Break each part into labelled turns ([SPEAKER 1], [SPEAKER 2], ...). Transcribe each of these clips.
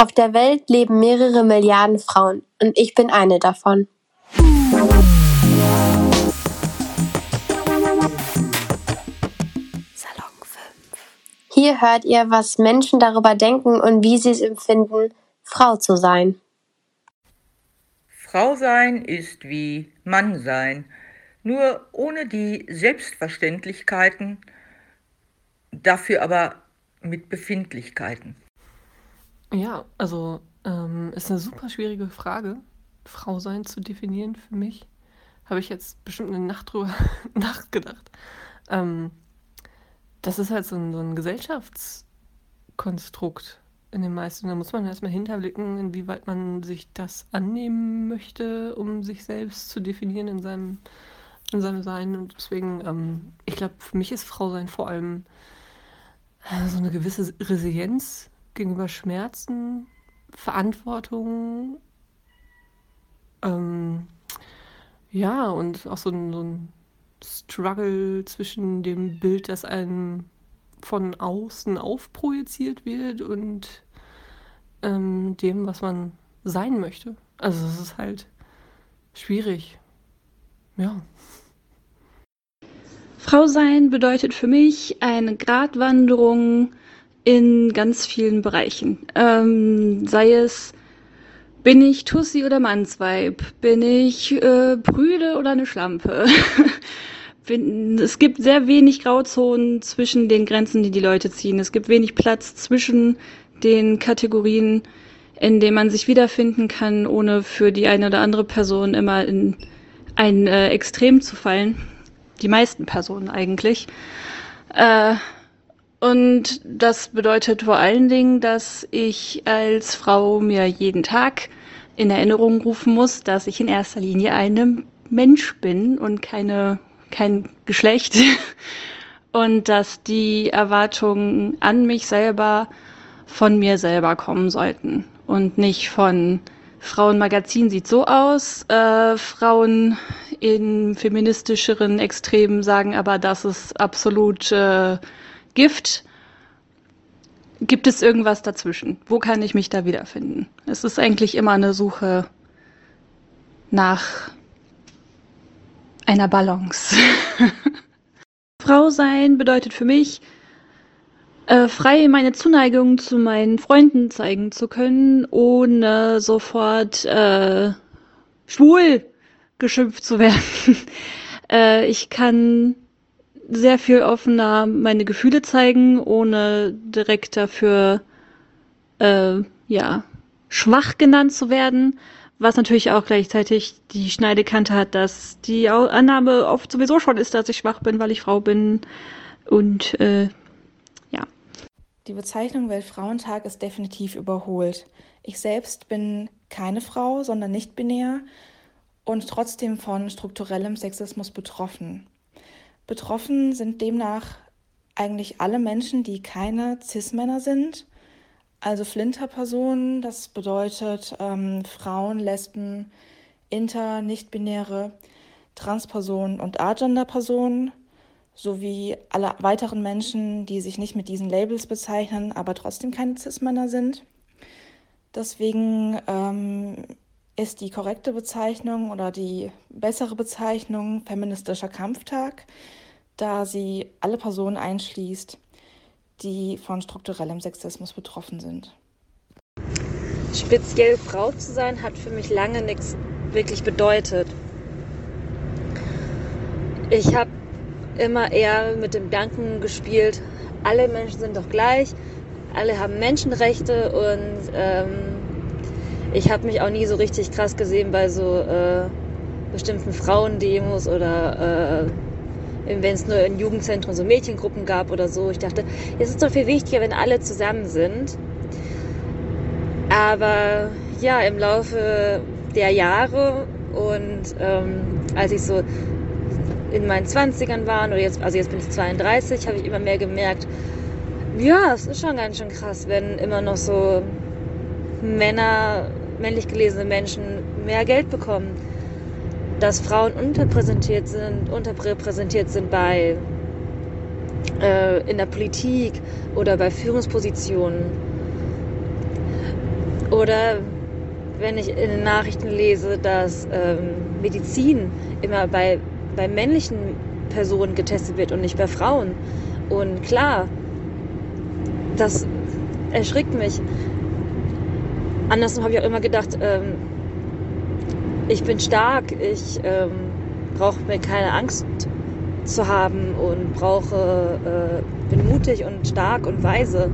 [SPEAKER 1] Auf der Welt leben mehrere Milliarden Frauen und ich bin eine davon.
[SPEAKER 2] Salon 5.
[SPEAKER 1] Hier hört ihr, was Menschen darüber denken und wie sie es empfinden, Frau zu sein.
[SPEAKER 3] Frau sein ist wie Mann sein, nur ohne die Selbstverständlichkeiten, dafür aber mit Befindlichkeiten.
[SPEAKER 4] Ja, also ähm, ist eine super schwierige Frage, Frau sein zu definieren für mich. Habe ich jetzt bestimmt eine Nacht drüber nachgedacht. Ähm, das ist halt so ein, so ein Gesellschaftskonstrukt in den meisten. Da muss man erstmal hinterblicken, inwieweit man sich das annehmen möchte, um sich selbst zu definieren in seinem, in seinem Sein. Und deswegen, ähm, ich glaube, für mich ist Frau sein vor allem äh, so eine gewisse Resilienz gegenüber Schmerzen, Verantwortung, ähm, ja, und auch so ein, so ein Struggle zwischen dem Bild, das einem von außen aufprojiziert wird und ähm, dem, was man sein möchte. Also es ist halt schwierig. Ja.
[SPEAKER 5] Frau sein bedeutet für mich eine Gratwanderung in ganz vielen Bereichen. Ähm, sei es, bin ich Tussi oder Mannsweib? Bin ich äh, Brüde oder eine Schlampe? bin, es gibt sehr wenig Grauzonen zwischen den Grenzen, die die Leute ziehen. Es gibt wenig Platz zwischen den Kategorien, in denen man sich wiederfinden kann, ohne für die eine oder andere Person immer in ein äh, Extrem zu fallen. Die meisten Personen eigentlich. Äh, und das bedeutet vor allen Dingen, dass ich als Frau mir jeden Tag in Erinnerung rufen muss, dass ich in erster Linie eine Mensch bin und keine, kein Geschlecht. Und dass die Erwartungen an mich selber von mir selber kommen sollten und nicht von Frauenmagazin sieht so aus, äh, Frauen in feministischeren Extremen sagen aber, das ist absolut äh, Gift. Gibt es irgendwas dazwischen? Wo kann ich mich da wiederfinden? Es ist eigentlich immer eine Suche nach einer Balance. Frau sein bedeutet für mich, äh, frei meine Zuneigung zu meinen Freunden zeigen zu können, ohne sofort äh, schwul geschimpft zu werden. äh, ich kann sehr viel offener meine Gefühle zeigen, ohne direkt dafür äh, ja schwach genannt zu werden. Was natürlich auch gleichzeitig die Schneidekante hat, dass die Annahme oft sowieso schon ist, dass ich schwach bin, weil ich Frau bin. Und äh, ja.
[SPEAKER 6] Die Bezeichnung Weltfrauentag ist definitiv überholt. Ich selbst bin keine Frau, sondern nicht binär und trotzdem von strukturellem Sexismus betroffen. Betroffen sind demnach eigentlich alle Menschen, die keine Cis-Männer sind, also Flinterpersonen, das bedeutet ähm, Frauen, Lesben, Inter-, Nichtbinäre, Transpersonen und Agender-Personen sowie alle weiteren Menschen, die sich nicht mit diesen Labels bezeichnen, aber trotzdem keine Cis-Männer sind. Deswegen ähm, ist die korrekte Bezeichnung oder die bessere Bezeichnung feministischer Kampftag, da sie alle Personen einschließt, die von strukturellem Sexismus betroffen sind.
[SPEAKER 7] Speziell Frau zu sein hat für mich lange nichts wirklich bedeutet. Ich habe immer eher mit dem Gedanken gespielt, alle Menschen sind doch gleich, alle haben Menschenrechte und ähm, ich habe mich auch nie so richtig krass gesehen bei so äh, bestimmten Frauendemos oder äh, wenn es nur in Jugendzentren so Mädchengruppen gab oder so. Ich dachte, es ist doch viel wichtiger, wenn alle zusammen sind. Aber ja, im Laufe der Jahre und ähm, als ich so in meinen 20ern war, oder jetzt, also jetzt bin ich 32, habe ich immer mehr gemerkt, ja, es ist schon ganz schön krass, wenn immer noch so Männer, männlich gelesene Menschen mehr Geld bekommen dass Frauen unterpräsentiert sind, unterrepräsentiert sind bei äh, in der Politik oder bei Führungspositionen. Oder wenn ich in den Nachrichten lese, dass ähm, Medizin immer bei, bei männlichen Personen getestet wird und nicht bei Frauen. Und klar, das erschrickt mich. Andersrum habe ich auch immer gedacht, ähm, ich bin stark, ich ähm, brauche mir keine Angst zu haben und brauche, äh, bin mutig und stark und weise.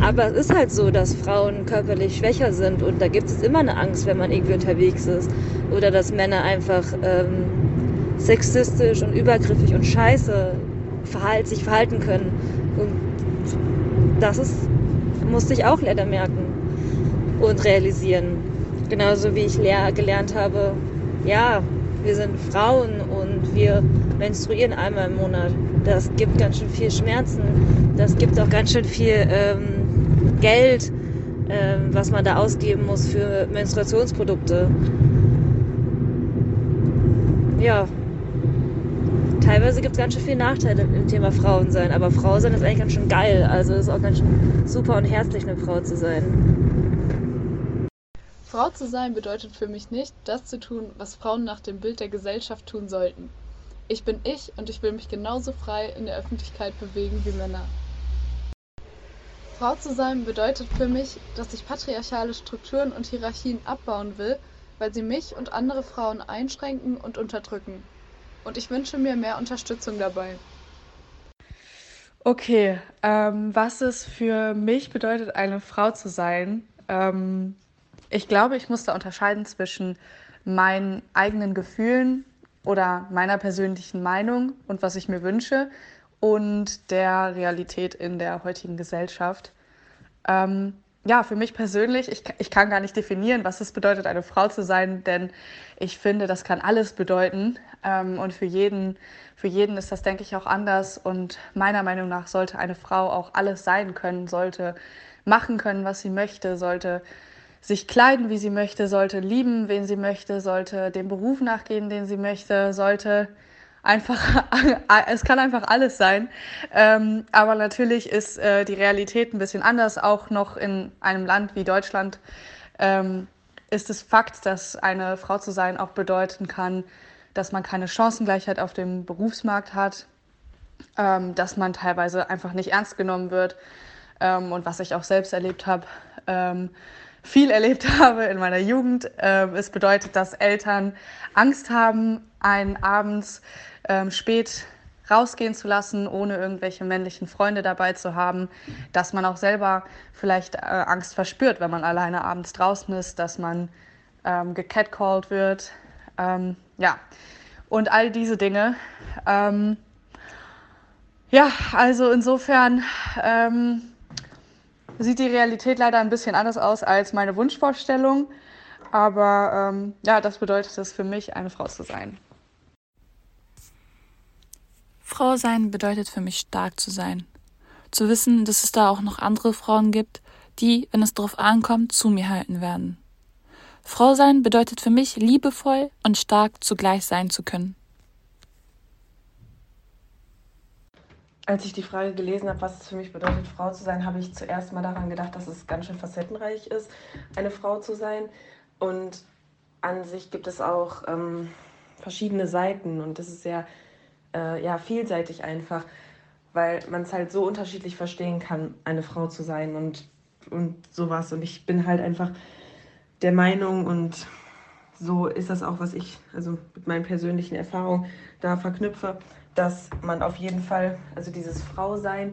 [SPEAKER 7] Aber es ist halt so, dass Frauen körperlich schwächer sind und da gibt es immer eine Angst, wenn man irgendwie unterwegs ist. Oder dass Männer einfach ähm, sexistisch und übergriffig und scheiße verhalt, sich verhalten können. Und das ist, musste ich auch leider merken und realisieren. Genauso wie ich gelernt habe, ja, wir sind Frauen und wir menstruieren einmal im Monat. Das gibt ganz schön viel Schmerzen. Das gibt auch ganz schön viel ähm, Geld, ähm, was man da ausgeben muss für Menstruationsprodukte. Ja, teilweise gibt es ganz schön viele Nachteile im Thema Frauen sein, aber Frau sein ist eigentlich ganz schön geil. Also ist auch ganz schön super und herzlich, eine Frau zu sein.
[SPEAKER 2] Frau zu sein bedeutet für mich nicht, das zu tun, was Frauen nach dem Bild der Gesellschaft tun sollten. Ich bin ich und ich will mich genauso frei in der Öffentlichkeit bewegen wie Männer. Frau zu sein bedeutet für mich, dass ich patriarchale Strukturen und Hierarchien abbauen will, weil sie mich und andere Frauen einschränken und unterdrücken. Und ich wünsche mir mehr Unterstützung dabei.
[SPEAKER 8] Okay, ähm, was es für mich bedeutet, eine Frau zu sein. Ähm, ich glaube, ich muss da unterscheiden zwischen meinen eigenen Gefühlen oder meiner persönlichen Meinung und was ich mir wünsche und der Realität in der heutigen Gesellschaft. Ähm, ja, für mich persönlich, ich, ich kann gar nicht definieren, was es bedeutet, eine Frau zu sein, denn ich finde, das kann alles bedeuten. Ähm, und für jeden, für jeden ist das, denke ich, auch anders. Und meiner Meinung nach sollte eine Frau auch alles sein können, sollte machen können, was sie möchte, sollte sich kleiden, wie sie möchte, sollte lieben, wen sie möchte, sollte dem Beruf nachgehen, den sie möchte, sollte einfach, es kann einfach alles sein. Ähm, aber natürlich ist äh, die Realität ein bisschen anders, auch noch in einem Land wie Deutschland. Ähm, ist es Fakt, dass eine Frau zu sein auch bedeuten kann, dass man keine Chancengleichheit auf dem Berufsmarkt hat, ähm, dass man teilweise einfach nicht ernst genommen wird. Ähm, und was ich auch selbst erlebt habe, ähm, viel erlebt habe in meiner Jugend. Ähm, es bedeutet, dass Eltern Angst haben, einen abends ähm, spät rausgehen zu lassen, ohne irgendwelche männlichen Freunde dabei zu haben, dass man auch selber vielleicht äh, Angst verspürt, wenn man alleine abends draußen ist, dass man ähm, gecatcalled wird. Ähm, ja, und all diese Dinge. Ähm, ja, also insofern ähm, sieht die Realität leider ein bisschen anders aus als meine Wunschvorstellung. Aber ähm, ja, das bedeutet es für mich, eine Frau zu sein.
[SPEAKER 9] Frau sein bedeutet für mich stark zu sein. Zu wissen, dass es da auch noch andere Frauen gibt, die, wenn es darauf ankommt, zu mir halten werden. Frau sein bedeutet für mich, liebevoll und stark zugleich sein zu können.
[SPEAKER 10] Als ich die Frage gelesen habe, was es für mich bedeutet, Frau zu sein, habe ich zuerst mal daran gedacht, dass es ganz schön facettenreich ist, eine Frau zu sein. Und an sich gibt es auch ähm, verschiedene Seiten und das ist sehr äh, ja, vielseitig einfach, weil man es halt so unterschiedlich verstehen kann, eine Frau zu sein und, und sowas. Und ich bin halt einfach der Meinung und so ist das auch, was ich also mit meinen persönlichen Erfahrungen da verknüpfe, dass man auf jeden Fall, also dieses Frausein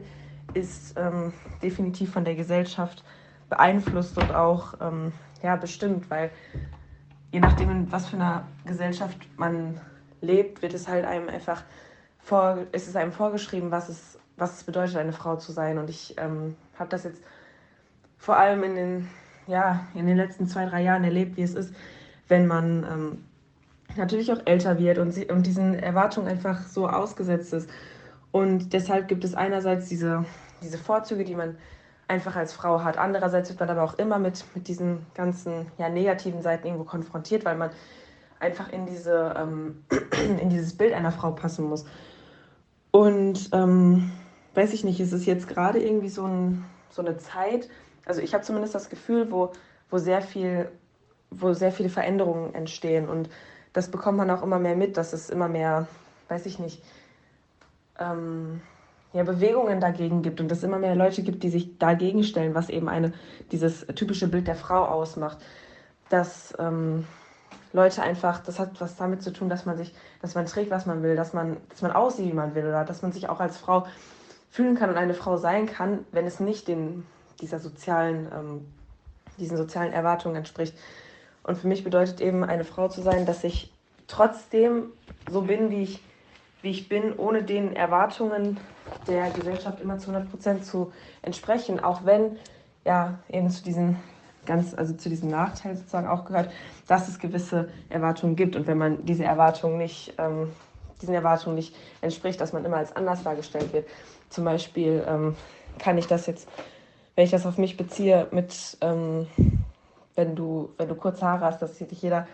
[SPEAKER 10] ist ähm, definitiv von der Gesellschaft beeinflusst und auch ähm, ja, bestimmt, weil je nachdem, in was für einer Gesellschaft man lebt, wird es halt einem einfach vor, ist es einem vorgeschrieben, was es, was es bedeutet, eine Frau zu sein. Und ich ähm, habe das jetzt vor allem in den ja, in den letzten zwei, drei Jahren erlebt, wie es ist, wenn man ähm, natürlich auch älter wird und, sie, und diesen Erwartungen einfach so ausgesetzt ist. Und deshalb gibt es einerseits diese, diese Vorzüge, die man einfach als Frau hat. Andererseits wird man aber auch immer mit, mit diesen ganzen ja, negativen Seiten irgendwo konfrontiert, weil man einfach in, diese, ähm, in dieses Bild einer Frau passen muss. Und ähm, weiß ich nicht, es ist jetzt gerade irgendwie so, ein, so eine Zeit, also ich habe zumindest das Gefühl, wo wo sehr viel, wo sehr viele Veränderungen entstehen. Und das bekommt man auch immer mehr mit, dass es immer mehr, weiß ich nicht, ähm, ja, Bewegungen dagegen gibt und es immer mehr Leute gibt, die sich dagegen stellen, was eben eine, dieses typische Bild der Frau ausmacht. Dass ähm, Leute einfach, das hat was damit zu tun, dass man sich, dass man trägt, was man will, dass man, dass man aussieht, wie man will, oder dass man sich auch als Frau fühlen kann und eine Frau sein kann, wenn es nicht den, dieser sozialen, ähm, diesen sozialen Erwartungen entspricht. Und für mich bedeutet eben eine Frau zu sein, dass ich trotzdem so bin, wie ich wie ich bin, ohne den Erwartungen der Gesellschaft immer zu 100 Prozent zu entsprechen, auch wenn ja eben zu diesen ganz, also zu diesem Nachteil sozusagen auch gehört, dass es gewisse Erwartungen gibt und wenn man diese Erwartungen nicht, ähm, diesen Erwartungen nicht entspricht, dass man immer als anders dargestellt wird. Zum Beispiel ähm, kann ich das jetzt, wenn ich das auf mich beziehe, mit ähm, wenn du, wenn du kurze Haare hast, dass dich jeder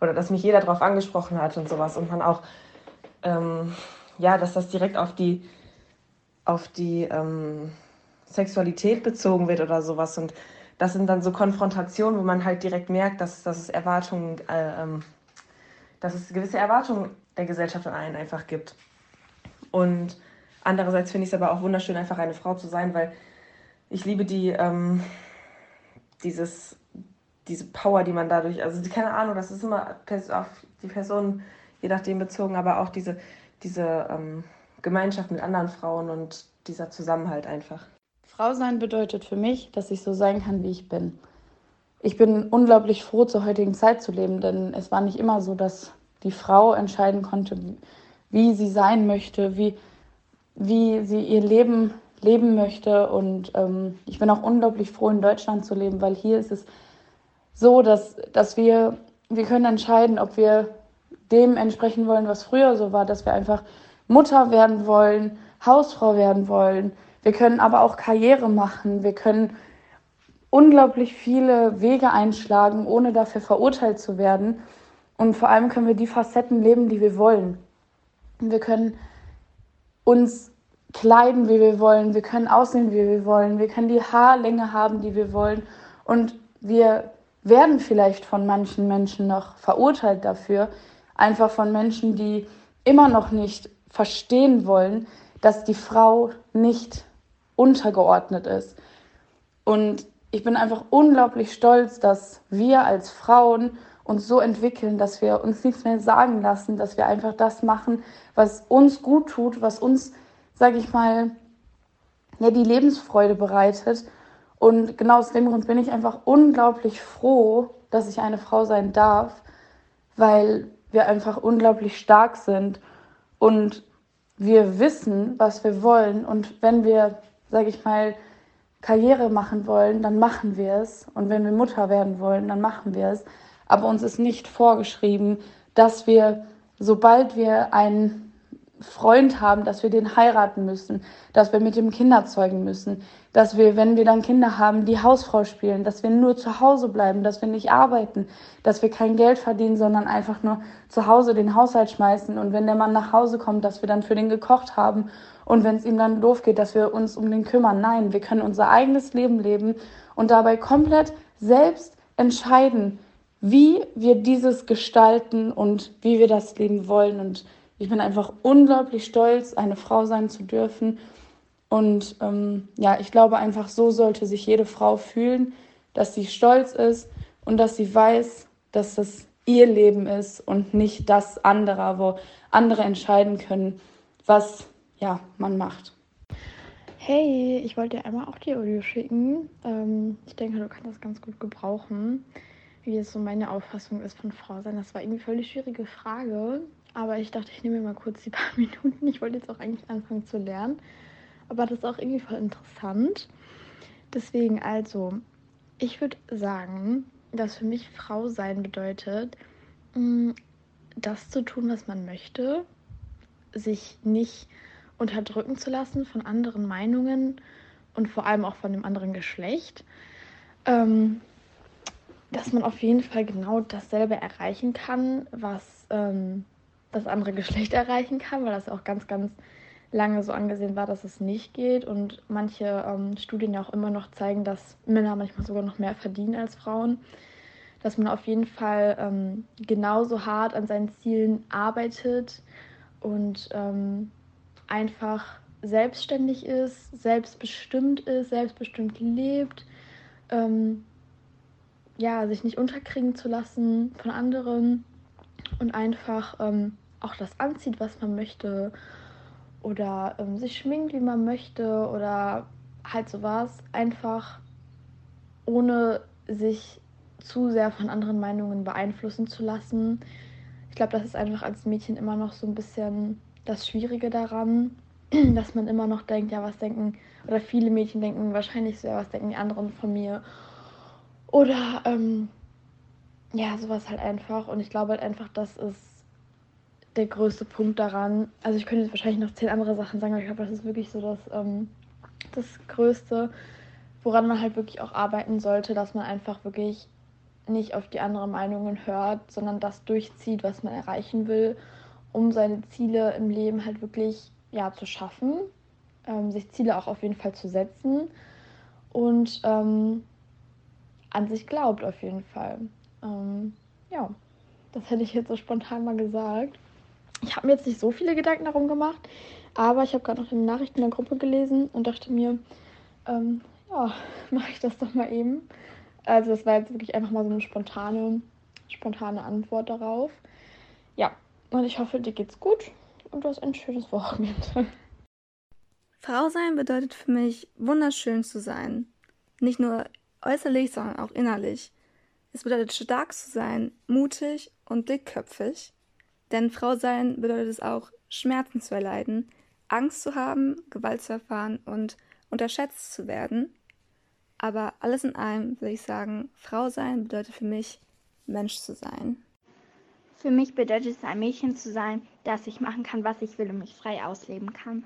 [SPEAKER 10] oder dass mich jeder darauf angesprochen hat und sowas und man auch ähm, ja, dass das direkt auf die, auf die ähm, Sexualität bezogen wird oder sowas. Und das sind dann so Konfrontationen, wo man halt direkt merkt, dass, dass es Erwartungen, äh, ähm, dass es gewisse Erwartungen der Gesellschaft an einen einfach gibt. Und andererseits finde ich es aber auch wunderschön, einfach eine Frau zu sein, weil ich liebe die, ähm, dieses, diese Power, die man dadurch, also keine Ahnung, das ist immer auf die Person je nachdem bezogen, aber auch diese, diese ähm, Gemeinschaft mit anderen Frauen und dieser Zusammenhalt einfach.
[SPEAKER 11] Frau sein bedeutet für mich, dass ich so sein kann, wie ich bin. Ich bin unglaublich froh, zur heutigen Zeit zu leben, denn es war nicht immer so, dass die Frau entscheiden konnte, wie sie sein möchte, wie, wie sie ihr Leben leben möchte. Und ähm, ich bin auch unglaublich froh, in Deutschland zu leben, weil hier ist es so, dass, dass wir, wir können entscheiden, ob wir dem entsprechen wollen, was früher so war, dass wir einfach Mutter werden wollen, Hausfrau werden wollen. Wir können aber auch Karriere machen. Wir können unglaublich viele Wege einschlagen, ohne dafür verurteilt zu werden. Und vor allem können wir die Facetten leben, die wir wollen. Wir können uns kleiden, wie wir wollen. Wir können aussehen, wie wir wollen. Wir können die Haarlänge haben, die wir wollen. Und wir werden vielleicht von manchen Menschen noch verurteilt dafür, einfach von Menschen, die immer noch nicht verstehen wollen, dass die Frau nicht untergeordnet ist. Und ich bin einfach unglaublich stolz, dass wir als Frauen uns so entwickeln, dass wir uns nichts mehr sagen lassen, dass wir einfach das machen, was uns gut tut, was uns, sage ich mal, ja, die Lebensfreude bereitet. Und genau aus dem Grund bin ich einfach unglaublich froh, dass ich eine Frau sein darf, weil wir einfach unglaublich stark sind und wir wissen, was wir wollen. Und wenn wir, sage ich mal, Karriere machen wollen, dann machen wir es. Und wenn wir Mutter werden wollen, dann machen wir es. Aber uns ist nicht vorgeschrieben, dass wir, sobald wir einen Freund haben, dass wir den heiraten müssen, dass wir mit dem Kinder zeugen müssen, dass wir, wenn wir dann Kinder haben, die Hausfrau spielen, dass wir nur zu Hause bleiben, dass wir nicht arbeiten, dass wir kein Geld verdienen, sondern einfach nur zu Hause den Haushalt schmeißen. Und wenn der Mann nach Hause kommt, dass wir dann für den gekocht haben. Und wenn es ihm dann doof geht, dass wir uns um den kümmern. Nein, wir können unser eigenes Leben leben und dabei komplett selbst entscheiden, wie wir dieses gestalten und wie wir das Leben wollen. Und ich bin einfach unglaublich stolz, eine Frau sein zu dürfen. Und ähm, ja, ich glaube einfach, so sollte sich jede Frau fühlen, dass sie stolz ist und dass sie weiß, dass das ihr Leben ist und nicht das anderer, wo andere entscheiden können, was ja, man macht.
[SPEAKER 12] Hey, ich wollte dir einmal auch die Audio schicken. Ähm, ich denke, du kannst das ganz gut gebrauchen, wie es so meine Auffassung ist von Frau sein. Das war irgendwie voll die schwierige Frage. Aber ich dachte, ich nehme mir mal kurz die paar Minuten. Ich wollte jetzt auch eigentlich anfangen zu lernen. Aber das ist auch irgendwie voll interessant. Deswegen also, ich würde sagen, dass für mich Frau sein bedeutet, mm, das zu tun, was man möchte, sich nicht unterdrücken zu lassen von anderen Meinungen und vor allem auch von dem anderen Geschlecht. Ähm, dass man auf jeden Fall genau dasselbe erreichen kann, was ähm, das andere Geschlecht erreichen kann, weil das auch ganz, ganz lange so angesehen war, dass es nicht geht. Und manche ähm, Studien ja auch immer noch zeigen, dass Männer manchmal sogar noch mehr verdienen als Frauen, dass man auf jeden Fall ähm, genauso hart an seinen Zielen arbeitet und ähm, einfach selbstständig ist, selbstbestimmt ist, selbstbestimmt lebt, ähm, ja, sich nicht unterkriegen zu lassen von anderen und einfach ähm, auch das anzieht, was man möchte oder ähm, sich schminkt, wie man möchte oder halt sowas. Einfach ohne sich zu sehr von anderen Meinungen beeinflussen zu lassen. Ich glaube, das ist einfach als Mädchen immer noch so ein bisschen das Schwierige daran, dass man immer noch denkt, ja, was denken, oder viele Mädchen denken wahrscheinlich so, ja, was denken die anderen von mir. Oder ähm, ja, sowas halt einfach. Und ich glaube halt einfach, das ist der größte Punkt daran. Also ich könnte jetzt wahrscheinlich noch zehn andere Sachen sagen, aber ich glaube, das ist wirklich so das, ähm, das Größte, woran man halt wirklich auch arbeiten sollte, dass man einfach wirklich nicht auf die anderen Meinungen hört, sondern das durchzieht, was man erreichen will, um seine Ziele im Leben halt wirklich ja, zu schaffen, ähm, sich Ziele auch auf jeden Fall zu setzen und ähm, an sich glaubt auf jeden Fall. Ähm, ja, das hätte ich jetzt so spontan mal gesagt. Ich habe mir jetzt nicht so viele Gedanken darum gemacht, aber ich habe gerade noch eine Nachricht in der Gruppe gelesen und dachte mir, ähm, ja, mache ich das doch mal eben. Also das war jetzt wirklich einfach mal so eine spontane, spontane Antwort darauf. Ja, und ich hoffe, dir geht's gut und du hast ein schönes Wochenende.
[SPEAKER 13] Frau sein bedeutet für mich, wunderschön zu sein. Nicht nur äußerlich, sondern auch innerlich. Es bedeutet stark zu sein, mutig und dickköpfig. Denn Frau sein bedeutet es auch, Schmerzen zu erleiden, Angst zu haben, Gewalt zu erfahren und unterschätzt zu werden. Aber alles in allem würde ich sagen, Frau sein bedeutet für mich, Mensch zu sein.
[SPEAKER 14] Für mich bedeutet es, ein Mädchen zu sein, das ich machen kann, was ich will und mich frei ausleben kann.